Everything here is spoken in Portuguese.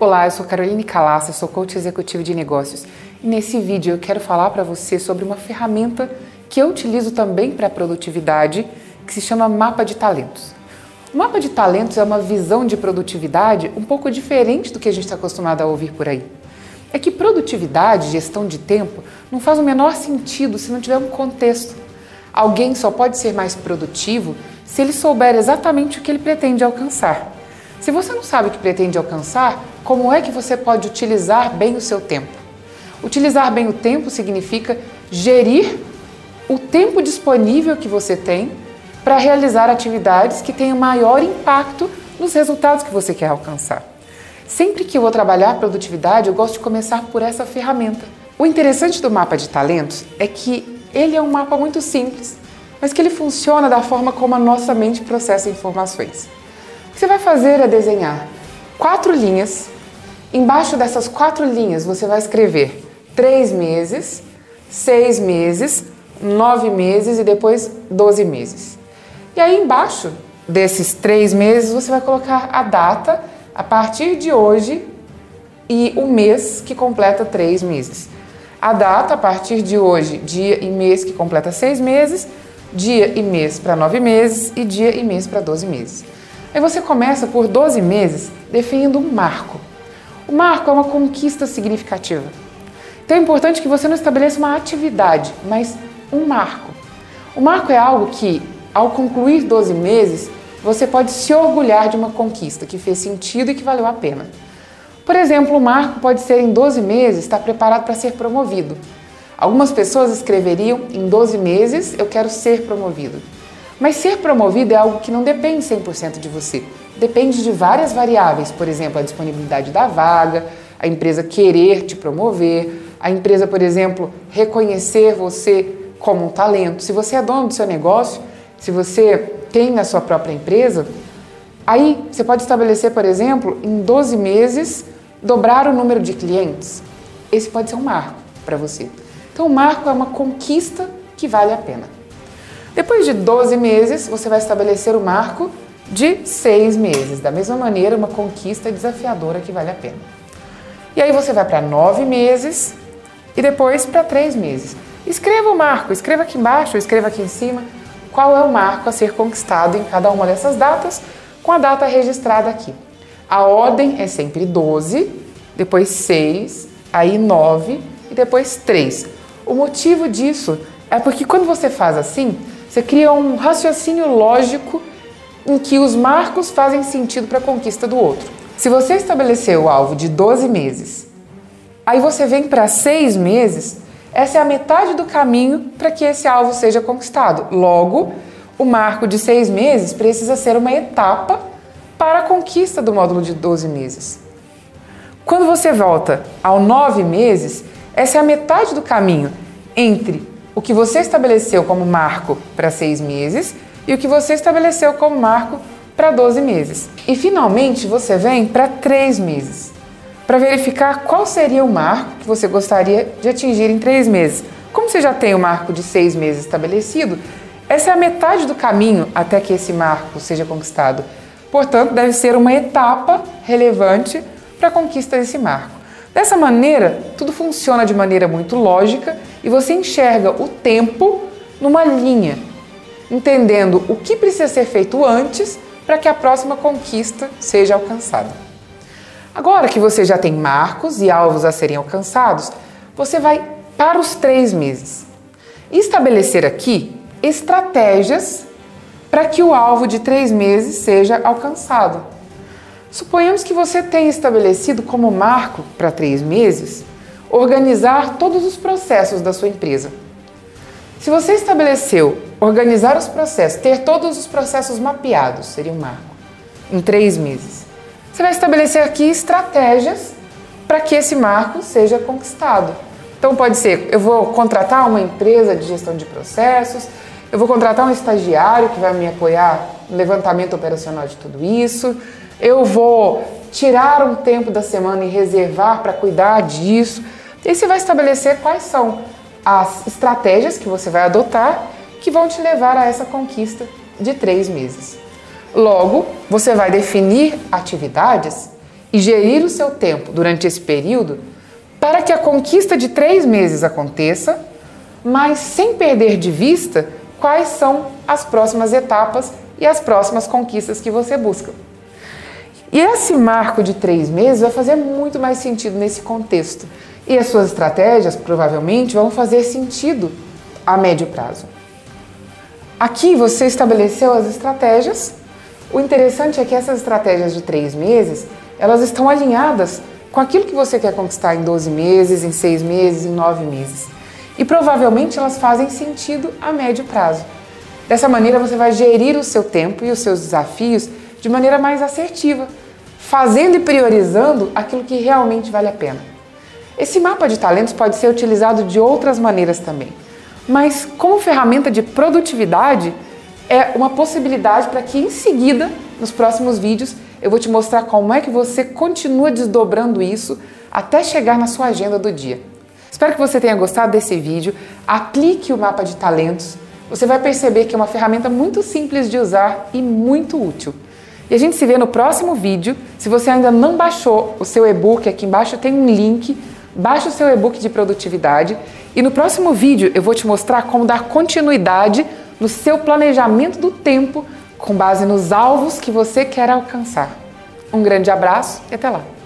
Olá, eu sou Caroline Calassa, sou coach executivo de negócios e nesse vídeo eu quero falar para você sobre uma ferramenta que eu utilizo também para produtividade que se chama Mapa de Talentos. O Mapa de Talentos é uma visão de produtividade um pouco diferente do que a gente está acostumado a ouvir por aí. É que produtividade, gestão de tempo, não faz o menor sentido se não tiver um contexto. Alguém só pode ser mais produtivo se ele souber exatamente o que ele pretende alcançar. Se você não sabe o que pretende alcançar, como é que você pode utilizar bem o seu tempo? Utilizar bem o tempo significa gerir o tempo disponível que você tem para realizar atividades que tenham maior impacto nos resultados que você quer alcançar. Sempre que eu vou trabalhar produtividade, eu gosto de começar por essa ferramenta. O interessante do mapa de talentos é que ele é um mapa muito simples, mas que ele funciona da forma como a nossa mente processa informações. O que você vai fazer é desenhar quatro linhas. Embaixo dessas quatro linhas você vai escrever três meses, seis meses, nove meses e depois doze meses. E aí embaixo desses três meses você vai colocar a data a partir de hoje e o mês que completa três meses. A data a partir de hoje, dia e mês que completa seis meses, dia e mês para nove meses e dia e mês para doze meses. Aí você começa por 12 meses definindo um marco. O marco é uma conquista significativa. Então é importante que você não estabeleça uma atividade, mas um marco. O marco é algo que, ao concluir 12 meses, você pode se orgulhar de uma conquista que fez sentido e que valeu a pena. Por exemplo, o marco pode ser em 12 meses estar preparado para ser promovido. Algumas pessoas escreveriam em 12 meses eu quero ser promovido. Mas ser promovido é algo que não depende 100% de você. Depende de várias variáveis, por exemplo, a disponibilidade da vaga, a empresa querer te promover, a empresa, por exemplo, reconhecer você como um talento. Se você é dono do seu negócio, se você tem a sua própria empresa, aí você pode estabelecer, por exemplo, em 12 meses, dobrar o número de clientes. Esse pode ser um marco para você. Então, o marco é uma conquista que vale a pena. Depois de 12 meses, você vai estabelecer o marco de 6 meses. Da mesma maneira, uma conquista desafiadora que vale a pena. E aí você vai para 9 meses e depois para 3 meses. Escreva o marco, escreva aqui embaixo, escreva aqui em cima qual é o marco a ser conquistado em cada uma dessas datas, com a data registrada aqui. A ordem é sempre 12, depois 6, aí 9 e depois 3. O motivo disso é porque quando você faz assim, você cria um raciocínio lógico em que os marcos fazem sentido para a conquista do outro. Se você estabeleceu o alvo de 12 meses, aí você vem para 6 meses, essa é a metade do caminho para que esse alvo seja conquistado. Logo, o marco de 6 meses precisa ser uma etapa para a conquista do módulo de 12 meses. Quando você volta ao 9 meses, essa é a metade do caminho entre o que você estabeleceu como marco para seis meses e o que você estabeleceu como marco para 12 meses. E finalmente você vem para três meses para verificar qual seria o marco que você gostaria de atingir em três meses. Como você já tem o marco de seis meses estabelecido, essa é a metade do caminho até que esse marco seja conquistado. Portanto, deve ser uma etapa relevante para a conquista desse marco. Dessa maneira, tudo funciona de maneira muito lógica e você enxerga o tempo numa linha, entendendo o que precisa ser feito antes para que a próxima conquista seja alcançada. Agora que você já tem marcos e alvos a serem alcançados, você vai para os três meses e estabelecer aqui estratégias para que o alvo de três meses seja alcançado. Suponhamos que você tenha estabelecido como marco para três meses organizar todos os processos da sua empresa. Se você estabeleceu organizar os processos, ter todos os processos mapeados, seria um marco, em três meses, você vai estabelecer aqui estratégias para que esse marco seja conquistado. Então pode ser, eu vou contratar uma empresa de gestão de processos, eu vou contratar um estagiário que vai me apoiar no levantamento operacional de tudo isso, eu vou tirar um tempo da semana e reservar para cuidar disso. E você vai estabelecer quais são as estratégias que você vai adotar que vão te levar a essa conquista de três meses. Logo, você vai definir atividades e gerir o seu tempo durante esse período para que a conquista de três meses aconteça, mas sem perder de vista quais são as próximas etapas e as próximas conquistas que você busca. E esse marco de três meses vai fazer muito mais sentido nesse contexto. E as suas estratégias provavelmente vão fazer sentido a médio prazo. Aqui você estabeleceu as estratégias. O interessante é que essas estratégias de três meses elas estão alinhadas com aquilo que você quer conquistar em 12 meses, em 6 meses, em 9 meses. E provavelmente elas fazem sentido a médio prazo. Dessa maneira você vai gerir o seu tempo e os seus desafios de maneira mais assertiva, fazendo e priorizando aquilo que realmente vale a pena. Esse mapa de talentos pode ser utilizado de outras maneiras também, mas como ferramenta de produtividade é uma possibilidade para que em seguida, nos próximos vídeos, eu vou te mostrar como é que você continua desdobrando isso até chegar na sua agenda do dia. Espero que você tenha gostado desse vídeo. Aplique o mapa de talentos. Você vai perceber que é uma ferramenta muito simples de usar e muito útil. E a gente se vê no próximo vídeo. Se você ainda não baixou o seu e-book, aqui embaixo tem um link. Baixe o seu e-book de produtividade. E no próximo vídeo eu vou te mostrar como dar continuidade no seu planejamento do tempo com base nos alvos que você quer alcançar. Um grande abraço e até lá!